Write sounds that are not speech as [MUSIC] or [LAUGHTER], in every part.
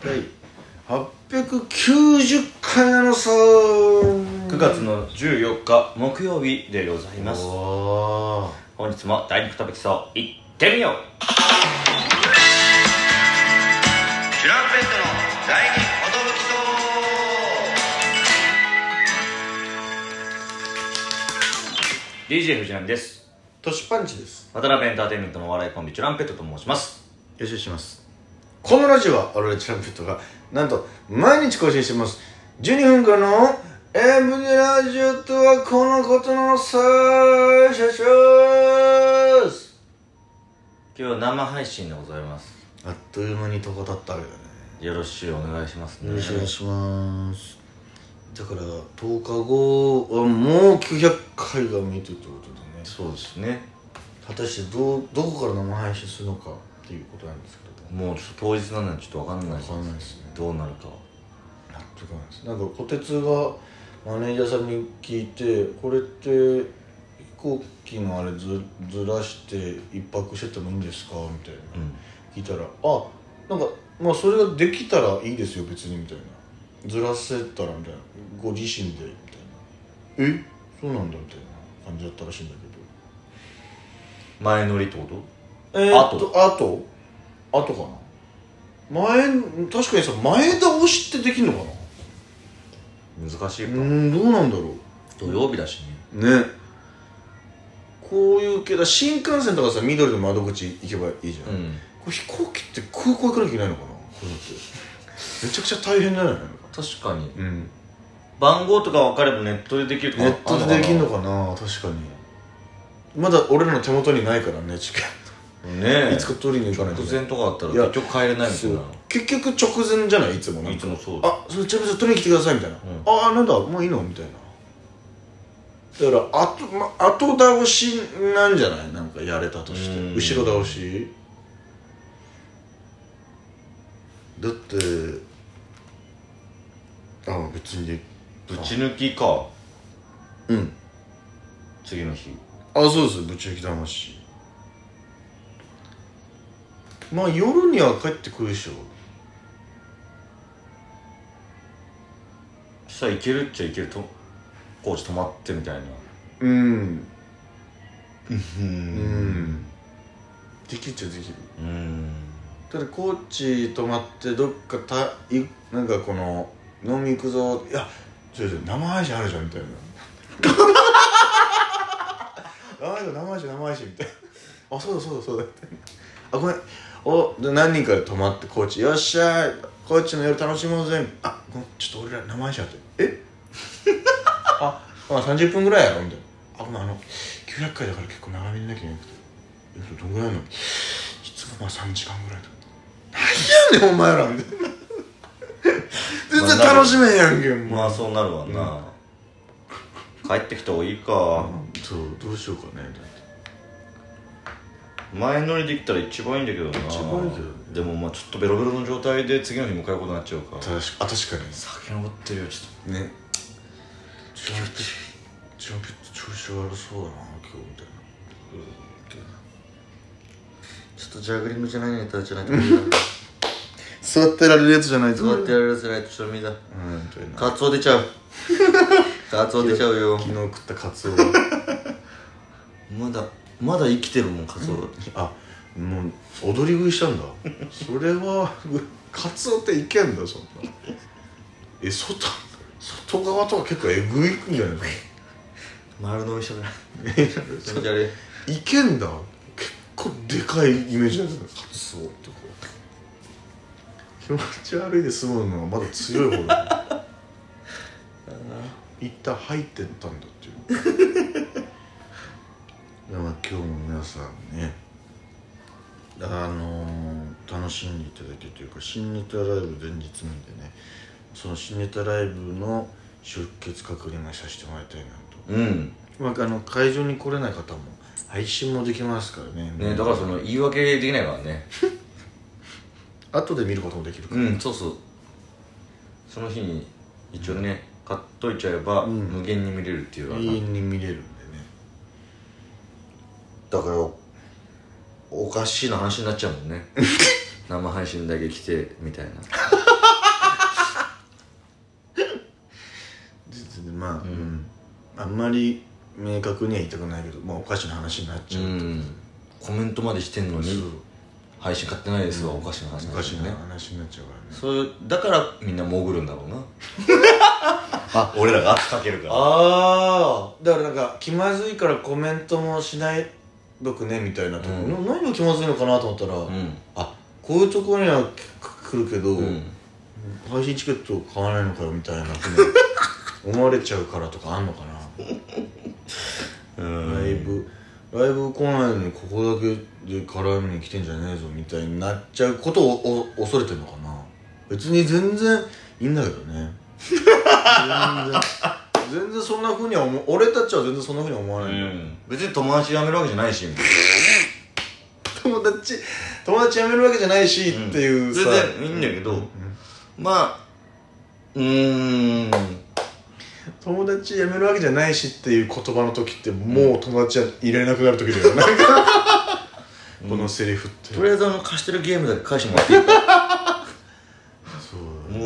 第890回なのさ9月の14日木曜日でございます。お本日も第肉食べきそう行ってみよう。チュランペットの第二寿 DJ 藤波です。トシパンチです。渡辺エンターテインメントのお笑いコンビチュランペットと申します。よろしくお願いしますこのラジオは我々チュランペットがなんと毎日更新してます。12分間のエブリラジオとはこのことのさシャシャース今日は生配信でございます。あっという間に10日経ったわけだね。よろしくお願いしますね。よろしくお願いします。だから10日後はもう900回が見てるってことだね。そうですね。果たしてどうどこから生配信するのかっていうことなんですけども。うちょっと当日なんでちょっと分かんない分かんないですね。どうなるか納得なんですなんか小鉄がマネージャーさんに聞いてこれって飛行機のあれずずらして一泊しててもいいんですかみたいな、うん。聞いたらあなんかまあそれができたらいいですよ別にみたいな。ずらせたらみたいな。ご自身でみたいな。え？そうなんだみたいな感じだったらしいんだけ前乗りってこと？どえー、あっとあとあとかな？前確かにさ前倒しってできんのかな？難しいうか、んどうなんだろう。土曜日だしね。ね。こういう系だ。新幹線とかさ緑の窓口行けばいいじゃん、うん。これ飛行機って空港行かなきゃいけないのかな？これだってめちゃくちゃ大変じゃないのか？確かに。うん。番号とか分かればネットでできるとかネットでできんのかかな？確かに。まだ俺らの手元にないからねチケッねいつか取りに行かないと突然とかだったら結局帰れないみたいな。結局直前じゃない？いつもなんか。いつもそうあそれちょっと取りに来てくださいみたいな、ん。ああなんだ？もういいの？みたいな。だから後,、ま、後倒しなんじゃない？なんかやれたとして。うん。後ろ倒し？だってあ別に。でぶち抜きか。うん。次の日。あそうですぶち抜き魂まあ夜には帰ってくるでしょ。さあ行けるっちゃ行けるとコーチ泊まってみたいな。うん。ううん。できるっちゃできる。うん。ただ高知泊まってどっかたいなんかこの飲み行くぞ。いやちょちょ生配信あるじゃんみたいな。生配信生配信生配信みたいな。あそうだそうだそうだみたいなあごめんおで何人かで泊まって高知よっしゃい高知の夜楽しもうぜ。あごめんちょっと俺ら生配信あって。え？[LAUGHS] あまあ30分ぐらいやろみたいな。あごめんあの900回だから結構長めになきゃいけなくて。えどんぐらいなの？いつもまあ3時間ぐらいだ何やねんお前らみたいな。[LAUGHS] 全然楽しめへんやんけもうまあそうなるわな、帰ってきた方がいいか、そうどうしようかねだって前乗りできたら一番いいんだけどな。一番いいね。でもまあちょっとベロベロの状態で次の日迎えることになっちゃうから確かあ確か酒残ってるよちょっにね。チュランペットチュランペット調子悪そうだな今日。みたいなとちょっとジャグリングじゃないネタじゃないと座ってられるやつじゃないと座ってやるやつじゃないとちょっと見だうん。みたいなカツオ出ちゃう。[LAUGHS] カツオ出ちゃうよ。昨日食ったカツオ。がまだまだ生きてるもんカツオ。あもう踊り食いしたんだ。[LAUGHS] それはカツオっていけんだそんな。え外外側とか結構えぐいんじゃない丸飲みしたいいけんだ。結構でかいイメージなんだカツオってこう。気持ち悪いで済むのはまだ強い方だ [LAUGHS] 一旦入ってったんだっていういやまあ今日も皆さんねあのー楽しんでいただけというか新ネタライブ前日なんでねその新ネタライブの出血確認をさせてもらいたいなと。うん。まあ、あの会場に来れない方も配信もできますからね。ねだからその言い訳できないからね。[LAUGHS] 後で見ることもできるから、うんそうそう。その日に一応ね買っといちゃえばうん。無限に見れるっていう永遠に見れる。んでねだからおかしいな話になっちゃうもんね。[LAUGHS] 生配信だけ来てみたいな。実まあ、うん、あんまり明確には言いたくないけど、まあ、おかしな話になっちゃう、うん、コメントまでしてんのに配信買ってないですわ、うん、おかしな話になっちゃう、ね、おかしな話になっちゃうからね。そうだからみんな潜るんだろうな。[LAUGHS] あ俺らが圧かけるから。ああだからなんか気まずいからコメントもしないどくねみたいなとこ、うん。な何が気まずいのかなと思ったら、うん。あこういうところには来るけど、うん。配信チケット買わないのかよみたいな [LAUGHS] 思われちゃうからとかあんのかな、[LAUGHS] うん。ライブライブ来ないのにここだけで絡みに来てんじゃねえぞみたいになっちゃうことをお恐れてんのかな。別に全然いいんだけどね。全 [LAUGHS] 然全然そんなふうには思う。俺たちは全然そんなふうには思わうない、ん別に友達辞めるわけじゃないし。友達友達辞めるわけじゃないしっていうさ、全然いいんだけど、まあうーん。友達辞めるわけじゃないしっていう言葉の時ってもう友達はいられなくなる時だよなんかこのセリフって、とりあえずあの貸してるゲームだけ返してもらっていいか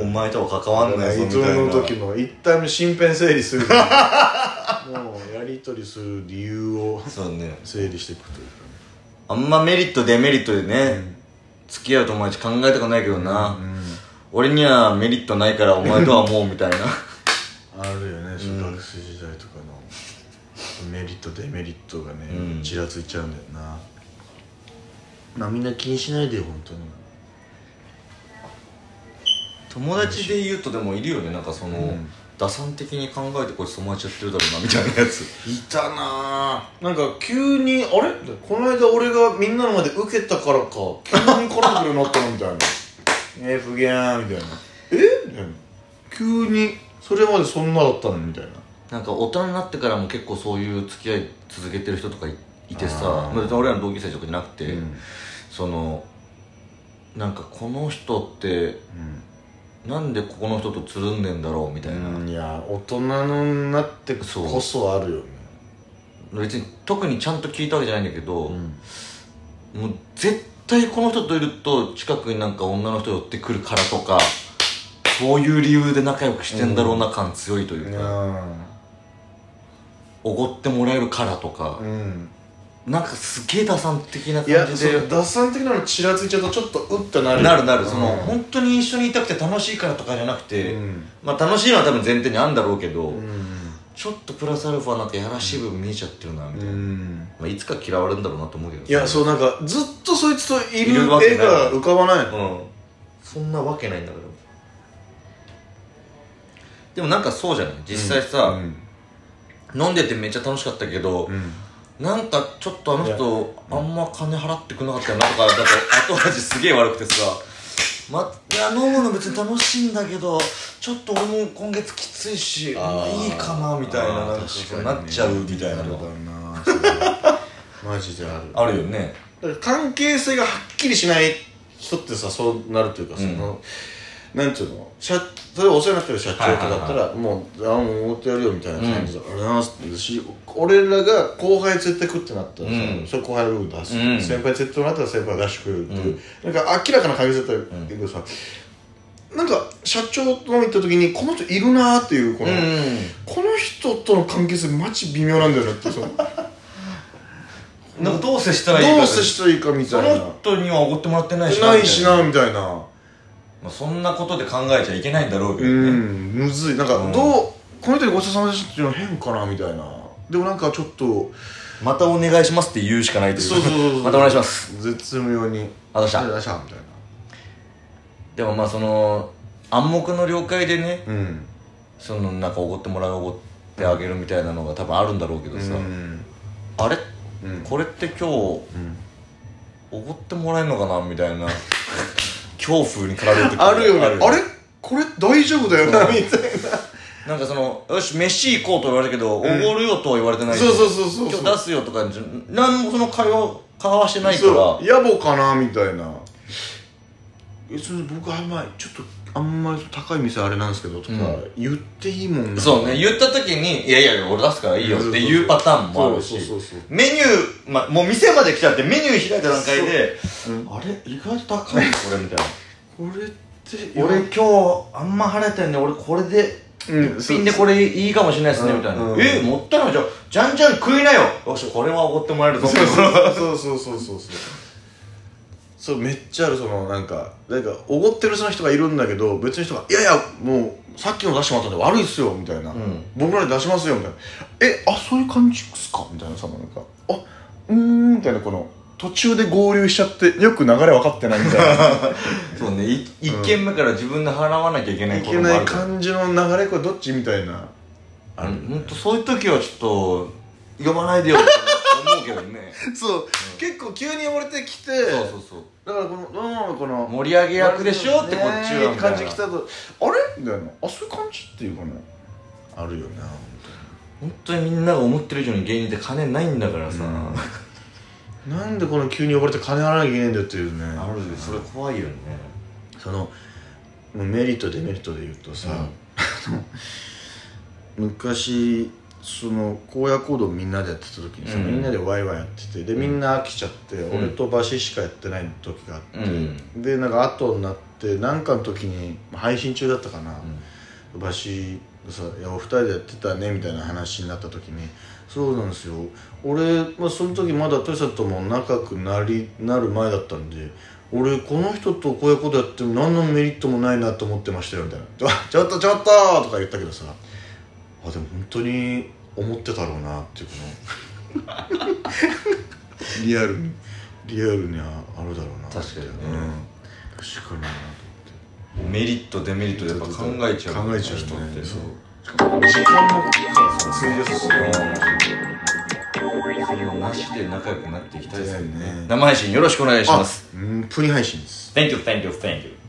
もうお前とは関わんないぞみたいな。の時の一旦身辺整理する。[LAUGHS] もうやり取りする理由をそうね。整理していくというかあんまメリットデメリットでね、ん。付き合う友達考えたくないけどな、ね俺にはメリットないからお前とはもうみたいな。[LAUGHS] あるよね小うん学生時代とかの。メリットデメリットがね、うん。ちらついちゃうんだよな。まあみんな気にしないでよ本当に友達で言うとでもいるよね。なんかその、うん。打算的に考えてこいつ友達やってるだろうなみたいなやつ。いたなぁ。なんか急にあれ？この間俺がみんなの前で受けたからか。急に絡んでくるなったのみたいな「[LAUGHS] えー、不言」みたいな「え？みたいな。急にそれまでそんなだったのみたいな。なんか大人になってからも結構そういう付き合い続けてる人とかいいてさ。俺らの同級生とかじゃなくて、うん。そのなんかこの人ってなんでここの人とつるんでんだろうみたいな、うん、いや大人になってこそあるよね。別に特にちゃんと聞いたわけじゃないんだけど、うん。もう絶対この人といると近くになんか女の人寄ってくるからとかそういう理由で仲良くしてんだろうな感強いというかおご、ってもらえるからとかう、んなんかすげえ打算的な感じで。その打算的なのちらついちゃうとちょっとうってなる。なるなる、そのうん。本当に一緒にいたくて楽しいからとかじゃなくて、うん。まあ楽しいのは多分前提にあるんだろうけど、うん。ちょっとプラスアルファなんかやらしい部分見えちゃってるなみたいな、うん。まあ、いつか嫌われるんだろうなと思うけどいやそうなんかずっとそいつといい。る絵が浮かばない。のうん。そんなわけないんだからでもなんかそうじゃない？実際さ、うん。飲んでてめっちゃ楽しかったけど、うんなんかちょっとあの人あんま金払ってくれなかったよなとかだと後味すげえ悪くてさ。まいや飲むの別に楽しいんだけどちょっと俺も今月きついしまあいいかなみたいななんかそうなっちゃうみたいな。のあるだなそれ [LAUGHS] マジである。あるよね。だから関係性がはっきりしない人ってさそうなるというかその、なんていうの社例えばお世話になってる社長とかだったら、もうあもうおごってやるよみたいな感じで、ありがとうございます。し俺らが後輩連れてくってなったらさ、うん。それ後輩の部分出す、うん。先輩連れてくってなったら先輩出してくれるっていう、なんか明らかな関係性だったけどさ、なんか社長と行った時にこの人いるなーっていうこの、うん。この人との関係性マジ微妙なんだよなってその [LAUGHS] なんかどう接したらいいか。どう接したらいいかみそたいな。の人にはおごってもらってないしないしなみたいなまあ、そんなことで考えちゃいけないんだろうけうどね、んむずい。なんかうん。どう、この人にごちそうさまでしたっていうのは変かなみたいな。でもなんかちょっとまたお願いしますって言うしかないという。そうそうそうそう。[LAUGHS] またお願いします。絶妙に。あどうした。あどうしたみたいでもまあその暗黙の了解でねなうん。そのなんかおごってもらうおごってあげるみたいなのが多分あるんだろうけどさ、うん。あれ？うん。これって今日うん。おごってもらえるのかなみたいな恐怖に駆られる時あるよね。あよれ？これ大丈夫だよなうん。みたいな。んかそのよし飯行こうと言われたけど、おごるよとは言われてないしそうそうそうそう今日出すよとか何もその会話交わしてないかなら野暮かなみたいな。別に僕あんまりちょっとあんまり高い店あれなんですけどとか、うん。言っていいもんなそうね言った時に「いやいや俺出すからいいよ」っていうパターンもあるしメニュー、ま、もう店まで来ちゃってメニュー開いた段階でう。ん。あれ？意外と高いこれ [LAUGHS] みたいな。これって俺今日あんま晴れてんね俺これでうんピンでこれいいかもしれないですねみたいな、うん。えもったいない。じゃあじゃんじゃん食いなよ。よしこれはおごってもらえるぞ。そうそうそうそうそうそうめっちゃあるそのなんかなんかおごってるその人がいるんだけど別の人が「いやいやもうさっきの出してもらったんで悪いっすよ」みたいな、ん。僕らで出しますよ」みたいな「えあそういう感じっすか?」みたいなさなんか「あうーん」みたいなこの途中で合流しちゃってよく流れ分かってないみたいな。[LAUGHS] そうねい一軒目から自分で払わなきゃいけないいけない感じの流れこれどっちみたいな。ある、本当そういう時はちょっと呼ばないでよけどね。[LAUGHS] そう、結構急に呼ばれてきてそうそうそう。だからこのうんこの盛り上げ役でしょってこっちは感じ来たとあれ？みたいなあそういう感じっていうかねあるよな本当にみんなが思ってる以上に芸人って金ないんだからさ、なんでこの急に呼ばれて金払わなきゃいけないんだよっていうね。あるそれ怖いよね。そのメリットデメリットで言うとさ、[LAUGHS] 昔その荒野行動みんなでやってた時にさ、うん。みんなでワイワイやっててでみんな飽きちゃって、ん。俺とバシしかやってない時があって、うん。でなんか後になって何かの時にまあ配信中だったかな、バシがさ「いやお二人でやってたね」みたいな話になった時に「そうなんですよ。俺、まあ、その時まだトシさんとも仲良くなりなる前だったんで俺この人とこういうことやっても何のメリットもないなと思ってましたよみたいな「あ [LAUGHS] ちょっとちょっと!」とか言ったけどさあでも本当に思ってたろうなっていうこの [LAUGHS] リアルにリアルにああるだろうなって。確かにね。うん、確かになメリットデメリットでやっぱ考えちゃう。考えちゃう人って。ねそう。時間も費やすしそれをなしで仲良くなっていきたいですね。生配信よろしくお願いします。うんプリ配信です。Thank you, thank you, thank you